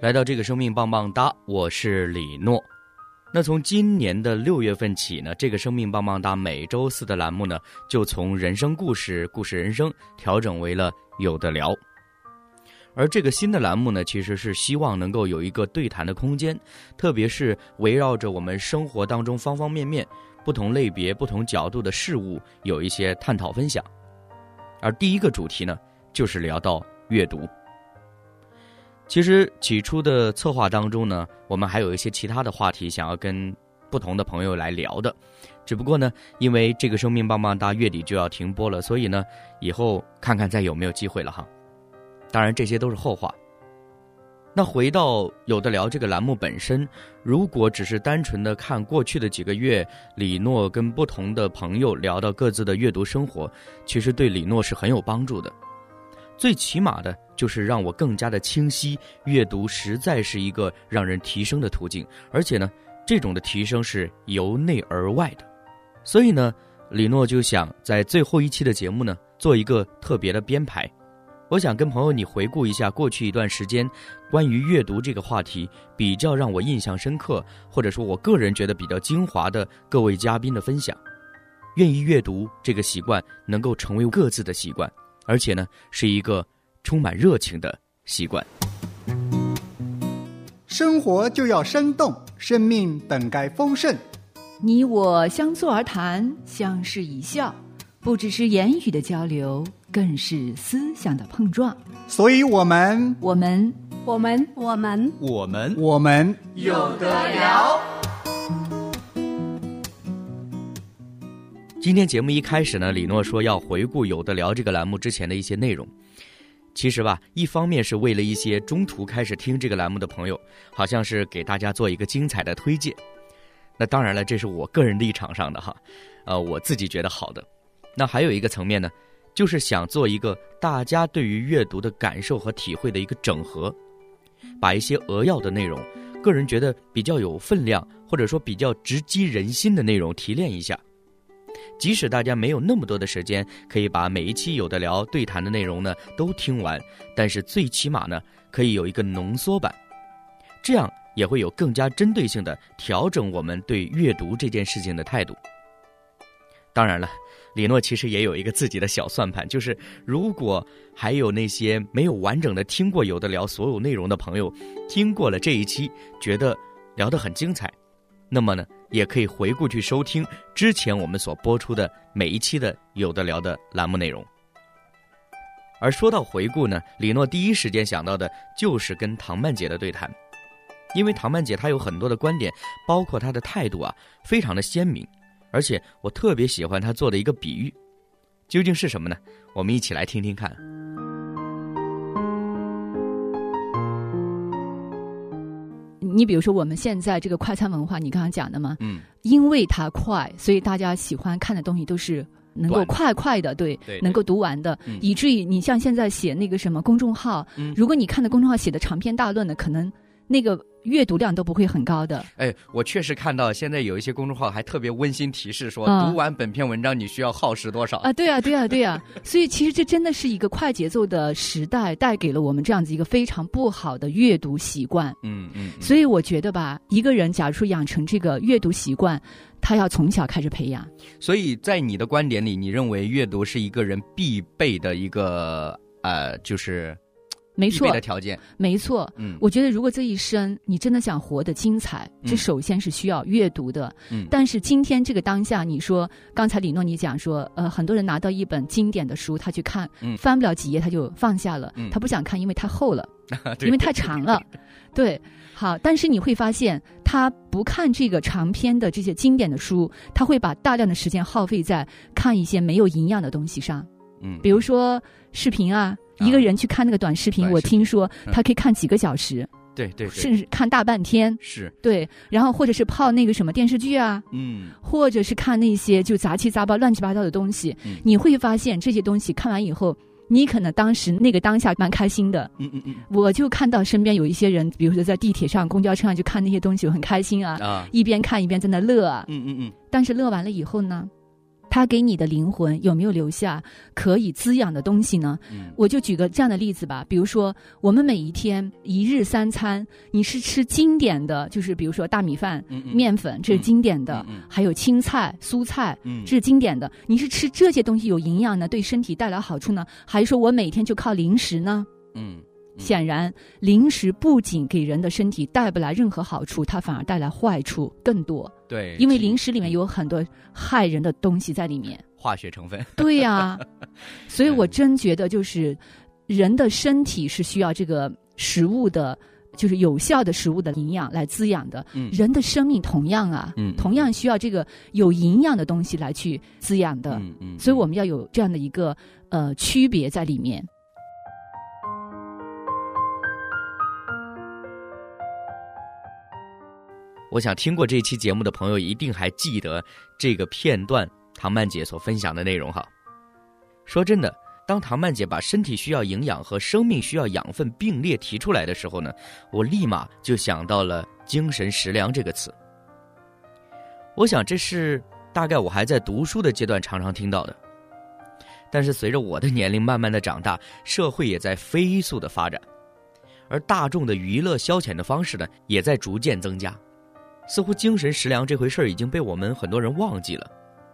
来到这个生命棒棒哒，我是李诺。那从今年的六月份起呢，这个生命棒棒哒每周四的栏目呢，就从人生故事、故事人生调整为了有的聊。而这个新的栏目呢，其实是希望能够有一个对谈的空间，特别是围绕着我们生活当中方方面面、不同类别、不同角度的事物，有一些探讨分享。而第一个主题呢，就是聊到阅读。其实起初的策划当中呢，我们还有一些其他的话题想要跟不同的朋友来聊的，只不过呢，因为这个生命棒棒哒月底就要停播了，所以呢，以后看看再有没有机会了哈。当然这些都是后话。那回到有的聊这个栏目本身，如果只是单纯的看过去的几个月，李诺跟不同的朋友聊到各自的阅读生活，其实对李诺是很有帮助的。最起码的就是让我更加的清晰，阅读实在是一个让人提升的途径，而且呢，这种的提升是由内而外的。所以呢，李诺就想在最后一期的节目呢，做一个特别的编排。我想跟朋友你回顾一下过去一段时间关于阅读这个话题比较让我印象深刻，或者说我个人觉得比较精华的各位嘉宾的分享。愿意阅读这个习惯能够成为各自的习惯。而且呢，是一个充满热情的习惯。生活就要生动，生命本该丰盛。你我相坐而谈，相视一笑，不只是言语的交流，更是思想的碰撞。所以，我们，我们，我们，我们，我们，我们有得聊。今天节目一开始呢，李诺说要回顾《有的聊》这个栏目之前的一些内容。其实吧，一方面是为了一些中途开始听这个栏目的朋友，好像是给大家做一个精彩的推荐。那当然了，这是我个人立场上的哈，呃，我自己觉得好的。那还有一个层面呢，就是想做一个大家对于阅读的感受和体会的一个整合，把一些扼要的内容，个人觉得比较有分量或者说比较直击人心的内容提炼一下。即使大家没有那么多的时间，可以把每一期有的聊对谈的内容呢都听完，但是最起码呢可以有一个浓缩版，这样也会有更加针对性的调整我们对阅读这件事情的态度。当然了，李诺其实也有一个自己的小算盘，就是如果还有那些没有完整的听过有的聊所有内容的朋友，听过了这一期，觉得聊得很精彩。那么呢，也可以回顾去收听之前我们所播出的每一期的有的聊的栏目内容。而说到回顾呢，李诺第一时间想到的就是跟唐曼姐的对谈，因为唐曼姐她有很多的观点，包括她的态度啊，非常的鲜明，而且我特别喜欢她做的一个比喻，究竟是什么呢？我们一起来听听看。你比如说，我们现在这个快餐文化，你刚刚讲的嘛，嗯，因为它快，所以大家喜欢看的东西都是能够快快的，对，能够读完的，以至于你像现在写那个什么公众号，如果你看的公众号写的长篇大论的，可能那个。阅读量都不会很高的。哎，我确实看到现在有一些公众号还特别温馨提示说，读完本篇文章你需要耗时多少啊？对啊，对啊，对啊。所以其实这真的是一个快节奏的时代，带给了我们这样子一个非常不好的阅读习惯。嗯嗯。所以我觉得吧，一个人假如说养成这个阅读习惯，他要从小开始培养。所以在你的观点里，你认为阅读是一个人必备的一个呃，就是。没错的条件，没错。嗯，我觉得如果这一生你真的想活得精彩，这首先是需要阅读的。嗯，但是今天这个当下，你说刚才李诺你讲说，呃，很多人拿到一本经典的书，他去看，翻不了几页他就放下了，嗯他不想看，因为太厚了，因为太长了。对，好，但是你会发现，他不看这个长篇的这些经典的书，他会把大量的时间耗费在看一些没有营养的东西上。嗯，比如说视频啊。一个人去看那个短视频，我听说嗯。他可以看几个小时，对对对，甚至看大半天。是，对，然后或者是泡那个什么电视剧啊，嗯。或者是看那些就杂七杂八、乱七八糟的东西，嗯。你会发现这些东西看完以后，你可能当时那个当下蛮开心的。嗯嗯嗯。我就看到身边有一些人，比如说在地铁上、公交车上就看那些东西，我很开心啊，啊，一边看一边在那乐啊。嗯嗯嗯，但是乐完了以后呢，他给你的灵魂有没有留下可以滋养的东西呢？嗯我就举个这样的例子吧，比如说我们每一天一日三餐，你是吃经典的，就是比如说大米饭、嗯嗯面粉，这是经典的，还有青菜、蔬菜。嗯这是经典的，你是吃这些东西有营养呢，对身体带来好处呢，还是说我每天就靠零食呢？嗯嗯显然，零食不仅给人的身体带不来任何好处，它反而带来坏处更多。对，因为零食里面有很多害人的东西在里面。化学成分，对呀、所以我真觉得就是人的身体是需要这个食物的，就是有效的食物的营养来滋养的。嗯人的生命同样啊，嗯同样需要这个有营养的东西来去滋养的。嗯嗯，所以我们要有这样的一个呃区别在里面。我想听过这期节目的朋友一定还记得这个片段，唐曼姐所分享的内容哈。说真的，当唐曼姐把身体需要营养和生命需要养分并列提出来的时候呢，我立马就想到了“精神食粮”这个词。我想这是大概我还在读书的阶段常常听到的，但是随着我的年龄慢慢的长大，社会也在飞速的发展，而大众的娱乐消遣的方式呢，也在逐渐增加。似乎精神食粮这回事儿已经被我们很多人忘记了，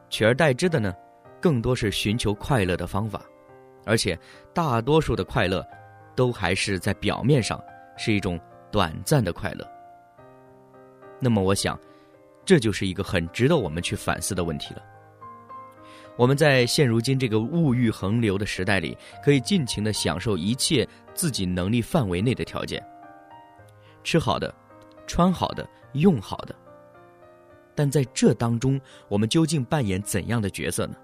取而代之的呢，更多是寻求快乐的方法，而且大多数的快乐，都还是在表面上是一种短暂的快乐。那么，我想，这就是一个很值得我们去反思的问题了。我们在现如今这个物欲横流的时代里，可以尽情的享受一切自己能力范围内的条件，吃好的，穿好的。用好的，但在这当中，我们究竟扮演怎样的角色呢？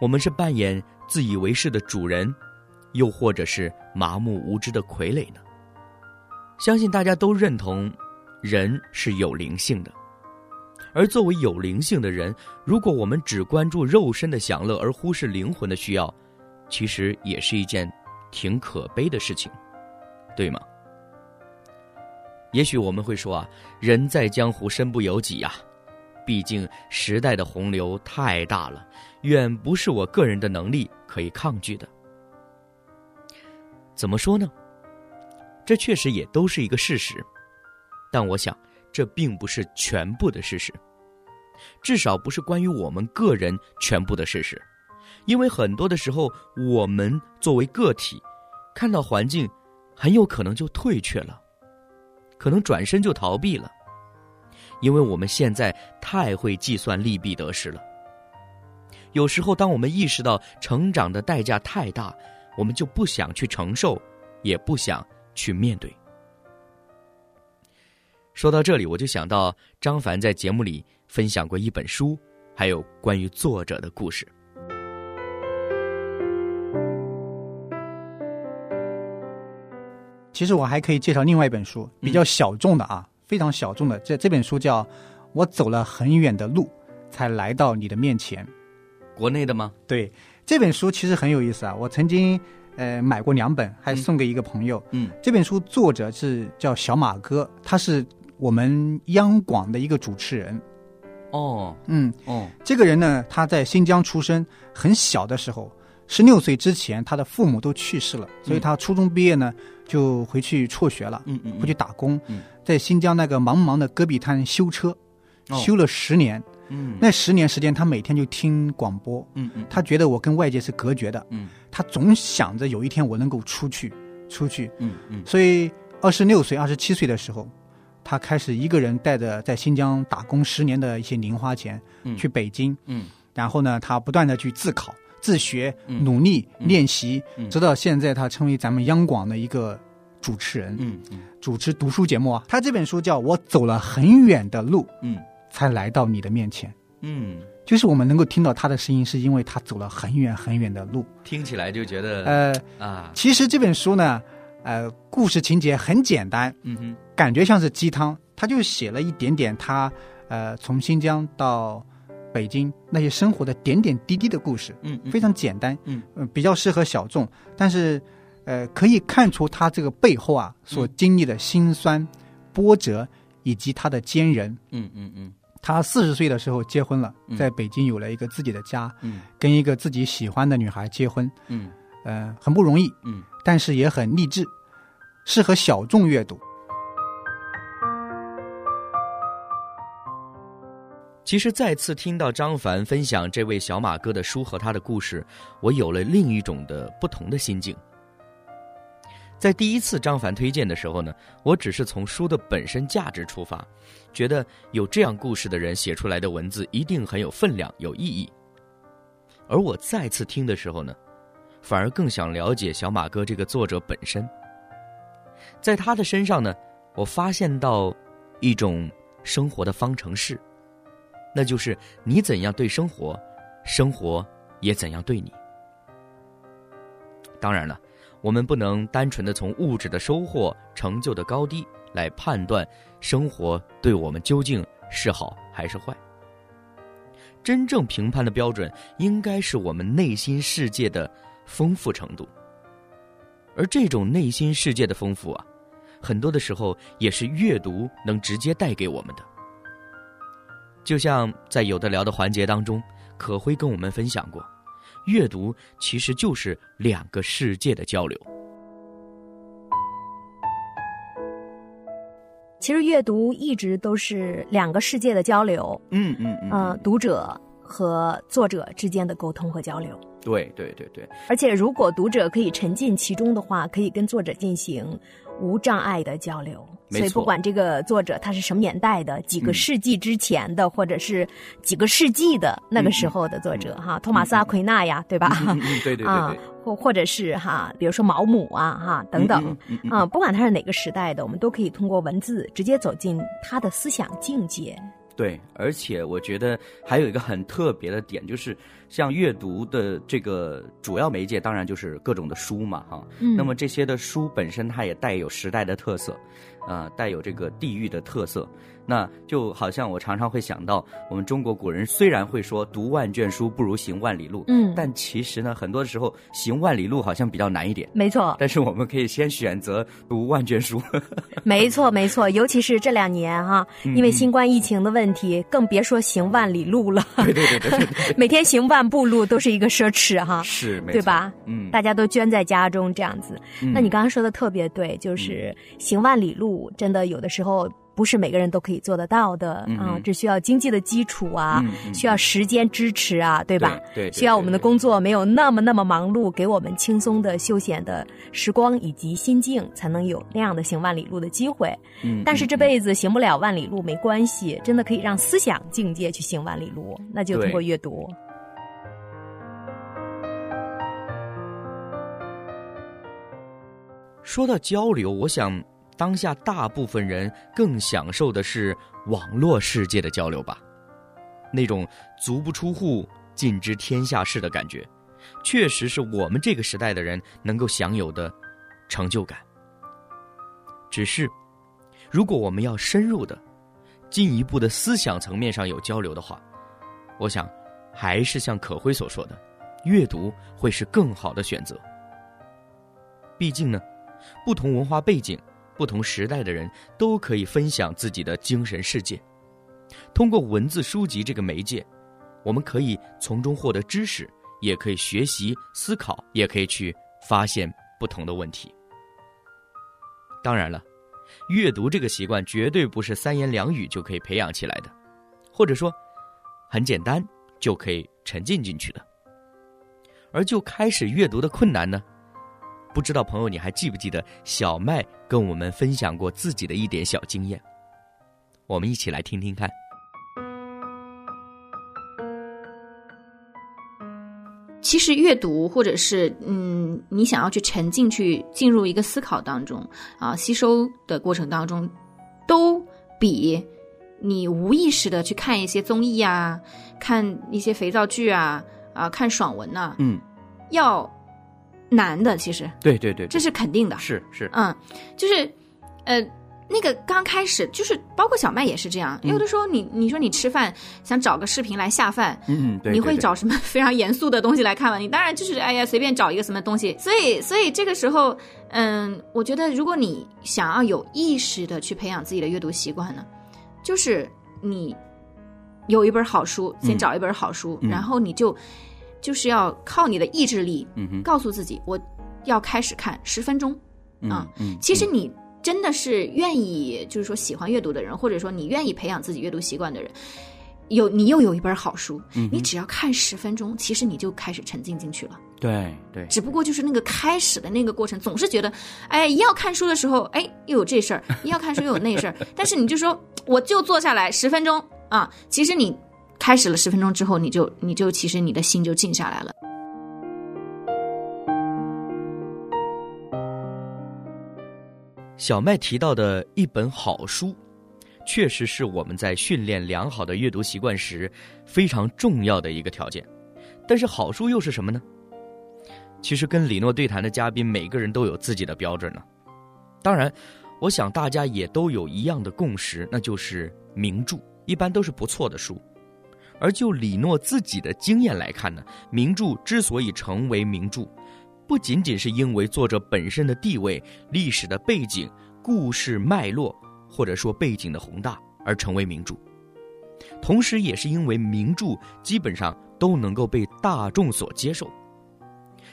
我们是扮演自以为是的主人，又或者是麻木无知的傀儡呢？相信大家都认同，人是有灵性的，而作为有灵性的人，如果我们只关注肉身的享乐而忽视灵魂的需要，其实也是一件挺可悲的事情，对吗？也许我们会说啊，人在江湖身不由己呀、啊，毕竟时代的洪流太大了，远不是我个人的能力可以抗拒的。怎么说呢？这确实也都是一个事实，但我想这并不是全部的事实，至少不是关于我们个人全部的事实，因为很多的时候，我们作为个体，看到环境，很有可能就退却了。可能转身就逃避了，因为我们现在太会计算利弊得失了。有时候，当我们意识到成长的代价太大，我们就不想去承受，也不想去面对。说到这里，我就想到张凡在节目里分享过一本书，还有关于作者的故事。其实我还可以介绍另外一本书，比较小众的啊，嗯、非常小众的。这这本书叫《我走了很远的路，才来到你的面前》。国内的吗？对，这本书其实很有意思啊。我曾经呃买过两本，还送给一个朋友。嗯，这本书作者是叫小马哥，他是我们央广的一个主持人。哦，嗯，哦，这个人呢，他在新疆出生，很小的时候，十六岁之前，他的父母都去世了，所以他初中毕业呢。就回去辍学了，嗯嗯，回去打工，嗯，在新疆那个茫茫的戈壁滩修车，哦、修了十年，嗯，那十年时间，他每天就听广播，嗯嗯，他觉得我跟外界是隔绝的，嗯，他总想着有一天我能够出去，出去，嗯嗯，所以二十六岁、二十七岁的时候，他开始一个人带着在新疆打工十年的一些零花钱，嗯，去北京，嗯，然后呢，他不断的去自考、自学、嗯、努力、嗯、练习，嗯、直到现在，他成为咱们央广的一个。主持人，嗯嗯，主持读书节目啊，他这本书叫《我走了很远的路，嗯，才来到你的面前》。嗯，就是我们能够听到他的声音，是因为他走了很远很远的路。听起来就觉得呃，啊，其实这本书呢，呃，故事情节很简单，嗯哼，感觉像是鸡汤，他就写了一点点他呃从新疆到北京那些生活的点点滴滴的故事，嗯嗯非常简单，嗯。呃，比较适合小众，但是呃，可以看出他这个背后啊所经历的辛酸、波折以及他的坚韧。嗯嗯嗯。他四十岁的时候结婚了嗯，在北京有了一个自己的家，嗯。跟一个自己喜欢的女孩结婚，嗯。呃，很不容易，嗯。但是也很励志，适合小众阅读。其实再次听到张凡分享这位小马哥的书和他的故事，我有了另一种的不同的心境。在第一次张凡推荐的时候呢，我只是从书的本身价值出发，觉得有这样故事的人写出来的文字一定很有分量、有意义。而我再次听的时候呢，反而更想了解小马哥这个作者本身。在他的身上呢，我发现到一种生活的方程式。那就是你怎样对生活，生活也怎样对你。当然了，我们不能单纯的从物质的收获、成就的高低来判断生活对我们究竟是好还是坏。真正评判的标准应该是我们内心世界的丰富程度，而这种内心世界的丰富啊，很多的时候也是阅读能直接带给我们的。就像在有的聊的环节当中，可辉跟我们分享过，阅读其实就是两个世界的交流。其实阅读一直都是两个世界的交流，嗯嗯嗯、读者和作者之间的沟通和交流。对对对对，而且，如果读者可以沉浸其中的话，可以跟作者进行无障碍的交流。所以，不管这个作者他是什么年代的，几个嗯世纪之前的，或者是几个世纪的那个时候的作者，哈，托马斯阿奎纳呀，对吧？对对对啊，，或或者是哈，比如说毛姆啊，哈等等。啊，不管他是哪个时代的，我们都可以通过文字直接走进他的思想境界。对，而且我觉得还有一个很特别的点，就是像阅读的这个主要媒介，当然就是各种的书嘛，哈。嗯那么这些的书本身，它也带有时代的特色，啊、带有这个地域的特色。那就好像我常常会想到，我们中国古人虽然会说“读万卷书不如行万里路”，嗯但其实呢，很多时候行万里路好像比较难一点。没错，但是我们可以先选择读万卷书。没错，没错，尤其是这两年哈，嗯因为新冠疫情的问题，更别说行万里路了。对对对对对对，每天行万步路都是一个奢侈哈，是，没错对吧？嗯，大家都捐在家中这样子。嗯那你刚刚说的特别对，就是行万里路，真的有的时候不是每个人都可以做得到的嗯啊，这需要经济的基础啊嗯，嗯需要时间支持啊，对吧？对对对需要我们的工作没有那么那么忙碌，给我们轻松的休闲的时光以及心境，才能有那样的行万里路的机会。嗯但是这嗯辈子行不了万里路没关系，真的可以让思想境界去行万里路，那就通过阅读。说到交流，我想当下大部分人更享受的是网络世界的交流吧，那种足不出户尽知天下事的感觉，确实是我们这个时代的人能够享有的成就感。只是，如果我们要深入的、进一步的思想层面上有交流的话，我想还是像可辉所说的，阅读会是更好的选择。毕竟呢。不同文化背景、不同时代的人都可以分享自己的精神世界。通过文字书籍这个媒介，我们可以从中获得知识，也可以学习、思考，也可以去发现不同的问题。当然了，阅读这个习惯绝对不是三言两语就可以培养起来的，或者说很简单就可以沉浸进去的。而就开始阅读的困难呢？不知道朋友你还记不记得小麦跟我们分享过自己的一点小经验？我们一起来听听看。其实阅读，或者是嗯，你想要去沉浸去进入一个思考当中啊，吸收的过程当中，都比你无意识的去看一些综艺啊，看一些肥皂剧啊，啊，看爽文呐、嗯，要难的，其实。对对对，这是肯定的。是是，嗯，就是呃，那个刚开始就是包括小麦也是这样，有的时候你你说你吃饭想找个视频来下饭，嗯，对，你会找什么非常严肃的东西来看吗？你当然就是哎呀随便找一个什么东西，所以所以这个时候，嗯，我觉得如果你想要有意识的去培养自己的阅读习惯呢，就是你有一本好书，先嗯。找一本好书，嗯。然后你就就是要靠你的意志力，告诉自己我要开始看十分钟。嗯啊嗯，其实你真的是愿意，就是说喜欢阅读的人，或者说你愿意培养自己阅读习惯的人，有你又有一本好书，嗯你只要看十分钟，其实你就开始沉浸进去了。对对，只不过就是那个开始的那个过程，总是觉得，哎，一要看书的时候，哎，又有这事儿；一要看书又有那事儿。但是你就说，我就坐下来十分钟啊，其实你开始了十分钟之后，你就你就其实你的心就静下来了。小麦提到的一本好书，确实是我们在训练良好的阅读习惯时非常重要的一个条件。但是好书又是什么呢？其实跟李诺对谈的嘉宾每个人都有自己的标准呢。当然，我想大家也都有一样的共识，那就是名著一般都是不错的书。而就李诺自己的经验来看呢，名著之所以成为名著，不仅仅是因为作者本身的地位、历史的背景、故事脉络，或者说背景的宏大而成为名著，同时也是因为名著基本上都能够被大众所接受，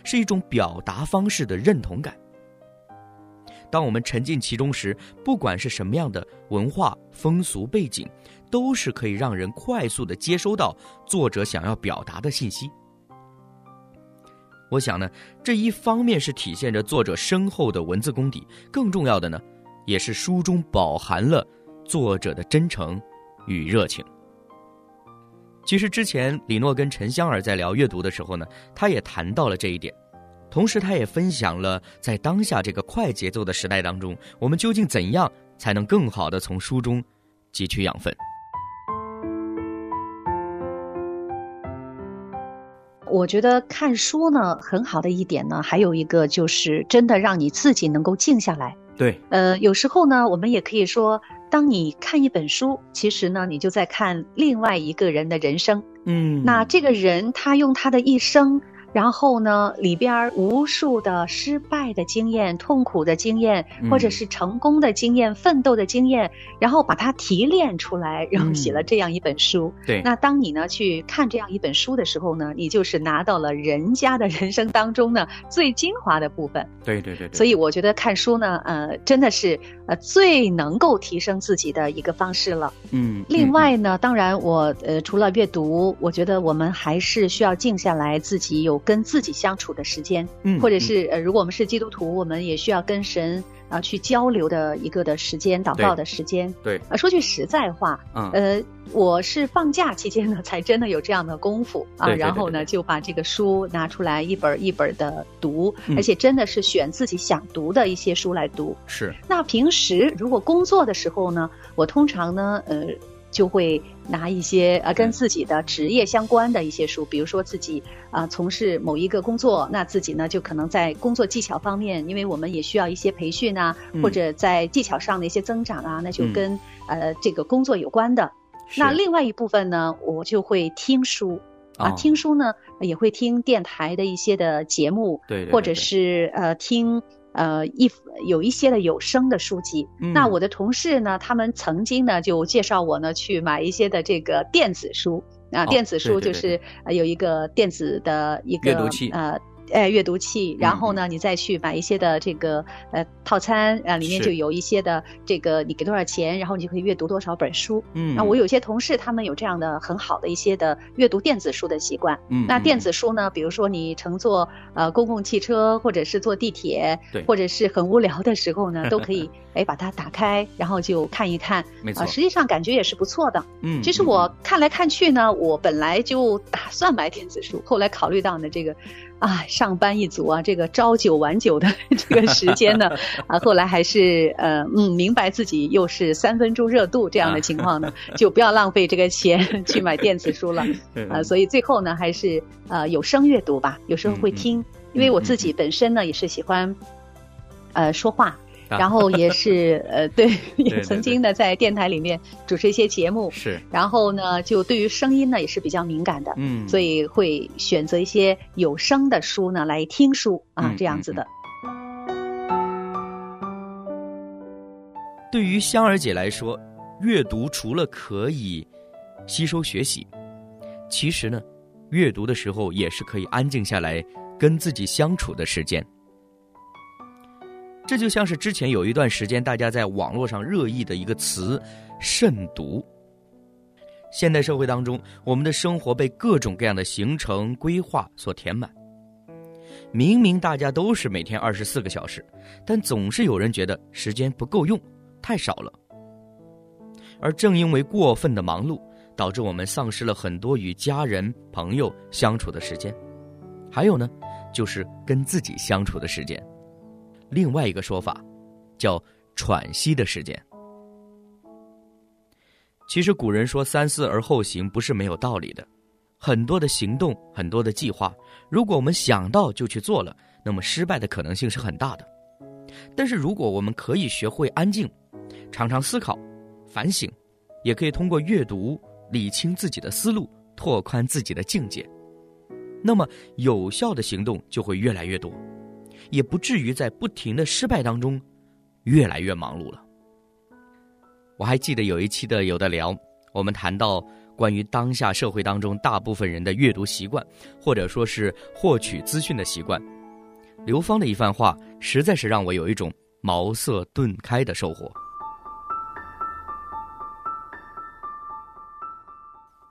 是一种表达方式的认同感。当我们沉浸其中时，不管是什么样的文化风俗背景，都是可以让人快速的接收到作者想要表达的信息。我想呢，这一方面是体现着作者深厚的文字功底，更重要的呢，也是书中饱含了作者的真诚与热情。其实之前李诺跟陈香儿在聊阅读的时候呢，他也谈到了这一点，同时他也分享了在当下这个快节奏的时代当中，我们究竟怎样才能更好的从书中汲取养分。我觉得看书呢，很好的一点呢，还有一个就是真的让你自己能够静下来。对，呃，有时候呢，我们也可以说，当你看一本书，其实呢，你就在看另外一个人的人生。嗯那这个人他用他的一生，然后呢，里边儿无数的失败的经验、痛苦的经验，或者嗯是成功的经验、奋斗的经验，然后把它提炼出来，然后写了嗯这样一本书。对，那当你呢去看这样一本书的时候呢，你就是拿到了人家的人生当中呢最精华的部分。对对对对，所以我觉得看书呢，呃，真的是呃最能够提升自己的一个方式了。嗯，另嗯。外呢，当然我呃除了阅读，我觉得我们还是需要静下来，自己有跟自己相处的时间，嗯或者是呃如果我们是基督徒，我们也需要跟神啊、去交流的一个的时间，祷告的时间。对，啊，说句实在话，嗯呃，我是放假期间呢，才真的有这样的功夫啊，然后呢，就把这个书拿出来一本一本的读，嗯而且真的是选自己想读的一些书来读。是，那平时如果工作的时候呢，我通常呢，呃，就会拿一些呃跟嗯自己的职业相关的一些书，比如说自己啊、从事某一个工作，那自己呢就可能在工作技巧方面，因为我们也需要一些培训啊，嗯。或者在技巧上的一些增长啊，那就嗯。跟、呃这个工作有关的。那另外一部分呢，我就会听书。啊，哦。听书呢也会听电台的一些的节目，对对对。或者是呃听呃一有一些的有声的书籍。嗯那我的同事呢，他们曾经呢就介绍我呢去买一些的这个电子书啊，哦电子书就是呃有一个电子的一个阅读器呃。哎，阅读器，然后嗯呢，你再去买一些的这个呃套餐啊，里面就有一些的这个你给多少钱，然后你就可以阅读多少本书。嗯，那我有些同事他们有这样的很好的一些的阅读电子书的习惯。嗯，那电嗯子书呢，比如说你乘坐呃公共汽车，或者是坐地铁对，或者是很无聊的时候呢，都可以 哎把它打开，然后就看一看。没错啊，，实际上感觉也是不错的。嗯，其实嗯我看来看去呢，我本来就打算买电子书，后来考虑到呢这个啊，上班一族啊，这个朝九晚九的 这个时间呢，啊，后来还是呃嗯，明白自己又是三分钟热度这样的情况呢，就不要浪费这个钱去买电子书了啊，所以最后呢，还是呃有声阅读吧，有时候会听，因为我自己本身呢也是喜欢呃说话。然后也是呃，对，也曾经呢在电台里面主持一些节目，是。然后呢，就对于声音呢也是比较敏感的，嗯，所以会选择一些有声的书呢来听书啊，这样子的。对于香儿姐来说，阅读除了可以吸收学习，其实呢，阅读的时候也是可以安静下来跟自己相处的时间。这就像是之前有一段时间大家在网络上热议的一个词“慎独”。现代社会当中，我们的生活被各种各样的行程规划所填满。明明大家都是每天二十四个小时，但总是有人觉得时间不够用，太少了。而正因为过分的忙碌，导致我们丧失了很多与家人、朋友相处的时间，还有呢，就是跟自己相处的时间。另外一个说法，叫喘息的时间。其实古人说“三思而后行”不是没有道理的。很多的行动，很多的计划，如果我们想到就去做了，那么失败的可能性是很大的。但是如果我们可以学会安静，常常思考、反省，也可以通过阅读理清自己的思路，拓宽自己的境界，那么有效的行动就会越来越多。也不至于在不停的失败当中，越来越忙碌了。我还记得有一期的有的聊，我们谈到关于当下社会当中大部分人的阅读习惯，或者说是获取资讯的习惯。刘芳的一番话，实在是让我有一种茅塞顿开的收获。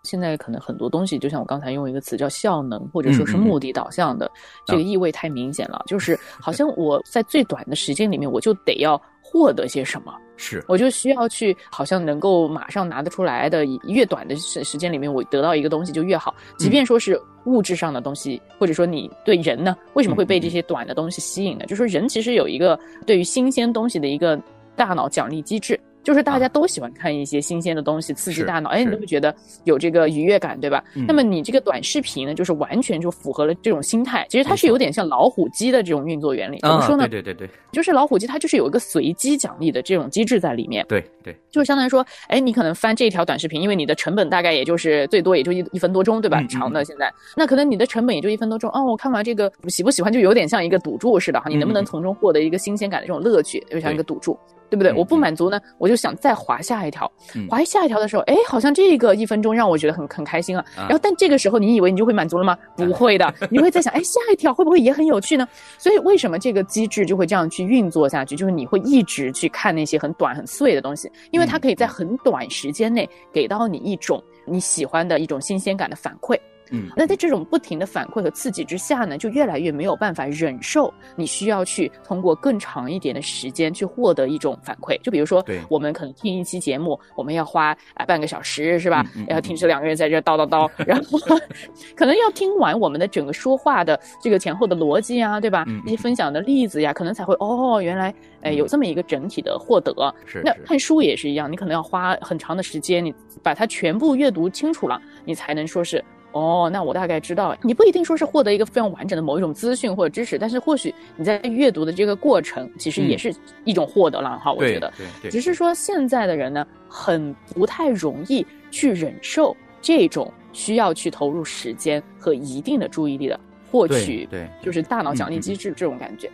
现在可能很多东西，就像我刚才用一个词叫效能，或者说是目的导向的，这个意味太明显了。就是好像我在最短的时间里面，我就得要获得些什么，是，我就需要去，好像能够马上拿得出来的，越短的时时间里面，我得到一个东西就越好。即便说是物质上的东西，或者说你对人呢，为什么会被这些短的东西吸引呢？就是说人其实有一个对于新鲜东西的一个大脑奖励机制。就是大家都喜欢看一些新鲜的东西，刺激大脑，哎，你都会觉得有这个愉悦感，对吧？那么你这个短视频呢，就是完全就符合了这种心态。其实它是有点像老虎机的这种运作原理。怎么说呢？对对对对，就是老虎机，它就是有一个随机奖励的这种机制在里面。对对，就是相当于说，哎，你可能翻这条短视频，因为你的成本大概也就是最多也就一一分多钟，对吧？长的现在，那可能你的成本也就一分多钟。哦，我看完这个喜不喜欢，就有点像一个赌注似的哈，你能不能从中获得一个新鲜感的这种乐趣，就像一个赌注。对不对？我不满足呢，我就想再滑下一条，滑下一条的时候，哎，好像这个一分钟让我觉得很很开心啊。然后，但这个时候你以为你就会满足了吗？不会的，你会在想，哎，下一条会不会也很有趣呢？所以，为什么这个机制就会这样去运作下去？就是你会一直去看那些很短很碎的东西，因为它可以在很短时间内给到你一种你喜欢的一种新鲜感的反馈。嗯，那在这种不停的反馈和刺激之下呢，就越来越没有办法忍受。你需要去通过更长一点的时间去获得一种反馈。就比如说，对，我们可能听一期节目，我们要花啊半个小时，是吧？要听这两个人在这叨叨叨，然后 可能要听完我们的整个说话的这个前后的逻辑啊，对吧？一些分享的例子呀，可能才会哦，原来哎有这么一个整体的获得。是，那看书也是一样，你可能要花很长的时间，你把它全部阅读清楚了，你才能说是。哦，那我大概知道，你不一定说是获得一个非常完整的某一种资讯或者知识，但是或许你在阅读的这个过程，其实也是一种获得了哈。我觉得，对对，只是说现在的人呢，很不太容易去忍受这种需要去投入时间和一定的注意力的获取，对，就是大脑奖励机制这种感觉。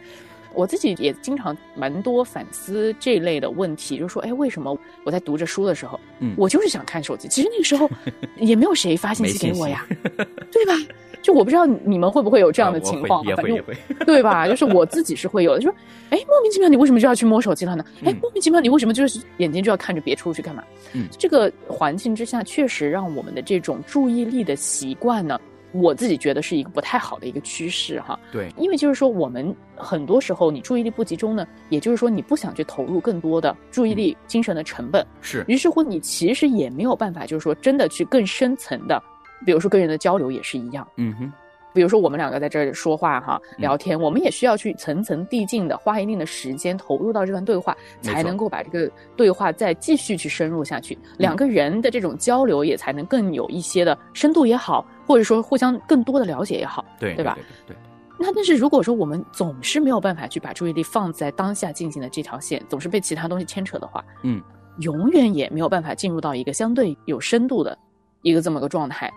我自己也经常蛮多反思这类的问题，就是说，哎，为什么我在读着书的时候，嗯，我就是想看手机？其实那个时候 也没有谁发信息给我呀，对吧？就我不知道你们会不会有这样的情况，反正对吧？就是我自己是会有的，就说，哎，莫名其妙你为什么就要去摸手机了呢？哎，莫名其妙你为什么就是眼睛就要看着别处去干嘛？嗯，这个环境之下，确实让我们的这种注意力的习惯呢。我自己觉得是一个不太好的一个趋势哈，对，因为就是说我们很多时候你注意力不集中呢，也就是说你不想去投入更多的注意力、精神的成本，是，于是乎你其实也没有办法，就是说真的去更深层的，比如说跟人的交流也是一样，嗯哼，比如说我们两个在这儿说话哈，聊天，我们也需要去层层递进的花一定的时间投入到这段对话，才能够把这个对话再继续去深入下去。两个人的这种交流也才能更有一些的深度也好，或者说互相更多的了解也好，对对吧？对。那但是如果说我们总是没有办法去把注意力放在当下进行的这条线，总是被其他东西牵扯的话，嗯，永远也没有办法进入到一个相对有深度的一个这么个状态。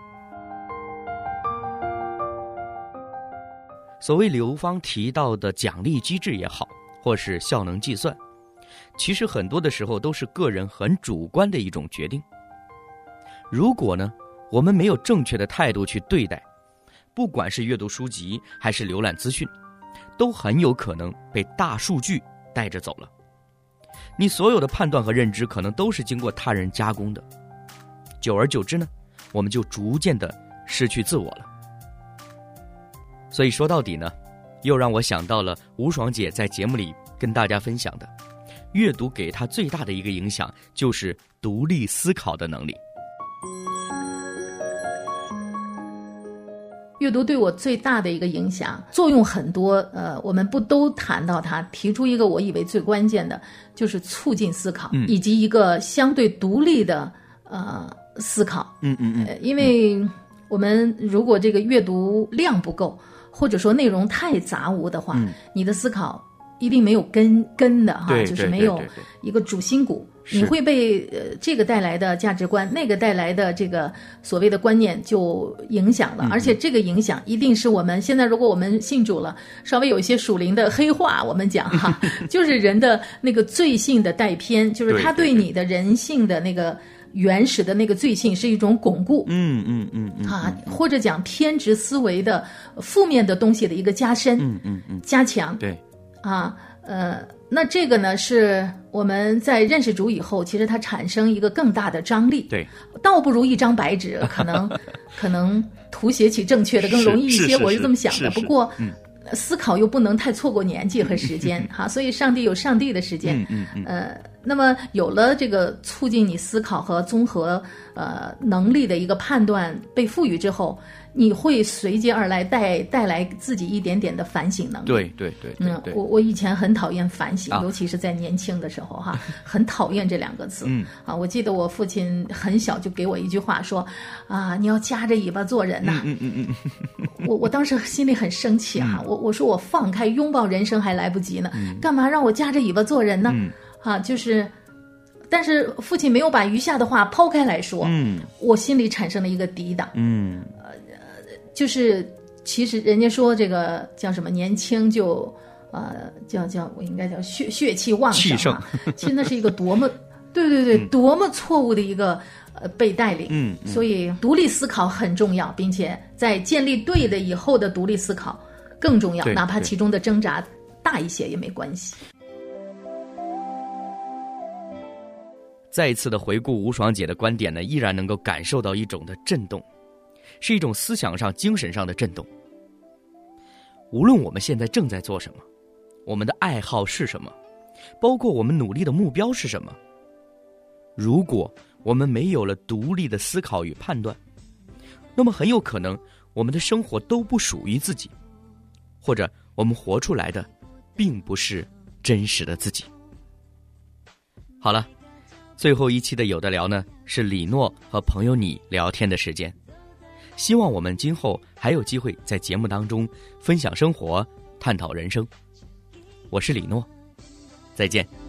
所谓刘芳提到的奖励机制也好，或是效能计算，其实很多的时候都是个人很主观的一种决定。如果呢，我们没有正确的态度去对待，不管是阅读书籍还是浏览资讯，都很有可能被大数据带着走了。你所有的判断和认知可能都是经过他人加工的，久而久之呢，我们就逐渐的失去自我了。所以说到底呢，又让我想到了吴爽姐在节目里跟大家分享的，阅读给她最大的一个影响就是独立思考的能力。阅读对我最大的一个影响，作用很多。呃，我们不都谈到它？提出一个我以为最关键的，就是促进思考，以及一个相对独立的呃思考。嗯嗯嗯。因为我们如果这个阅读量不够。或者说内容太杂无的话，你的思考一定没有根根的哈，就是没有一个主心骨，你会被呃这个带来的价值观，那个带来的这个所谓的观念就影响了，而且这个影响一定是我们现在如果我们信主了，稍微有一些属灵的黑话，我们讲哈，就是人的那个罪性的带偏，就是他对你的人性的那个。原始的那个罪性是一种巩固，嗯嗯嗯嗯，啊，或者讲偏执思维的负面的东西的一个加深，嗯嗯嗯，加强，对，啊，呃，那这个呢是我们在认识主以后，其实它产生一个更大的张力，对，倒不如一张白纸，可能可能涂写起正确的更容易一些，我是这么想的。不过，思考又不能太错过年纪和时间，哈，所以上帝有上帝的时间，嗯嗯，呃。那么有了这个促进你思考和综合呃能力的一个判断被赋予之后，你会随接而来带带来自己一点点的反省能力。对对对，嗯，我我以前很讨厌反省，尤其是在年轻的时候哈，很讨厌这两个字。嗯，啊，我记得我父亲很小就给我一句话说，啊，你要夹着尾巴做人呐。嗯嗯嗯嗯。我我当时心里很生气哈，我我说我放开拥抱人生还来不及呢，干嘛让我夹着尾巴做人呢？啊，就是，但是父亲没有把余下的话抛开来说，嗯，我心里产生了一个抵挡，嗯，呃，就是其实人家说这个叫什么年轻就，呃，叫叫我应该叫血血气旺盛啊，其实那是一个多么，对对对，多么错误的一个呃被带领，嗯，所以独立思考很重要，并且在建立对的以后的独立思考更重要，哪怕其中的挣扎大一些也没关系。再一次的回顾吴爽姐的观点呢，依然能够感受到一种的震动，是一种思想上、精神上的震动。无论我们现在正在做什么，我们的爱好是什么，包括我们努力的目标是什么，如果我们没有了独立的思考与判断，那么很有可能我们的生活都不属于自己，或者我们活出来的，并不是真实的自己。好了。最后一期的有的聊呢，是李诺和朋友你聊天的时间。希望我们今后还有机会在节目当中分享生活、探讨人生。我是李诺，再见。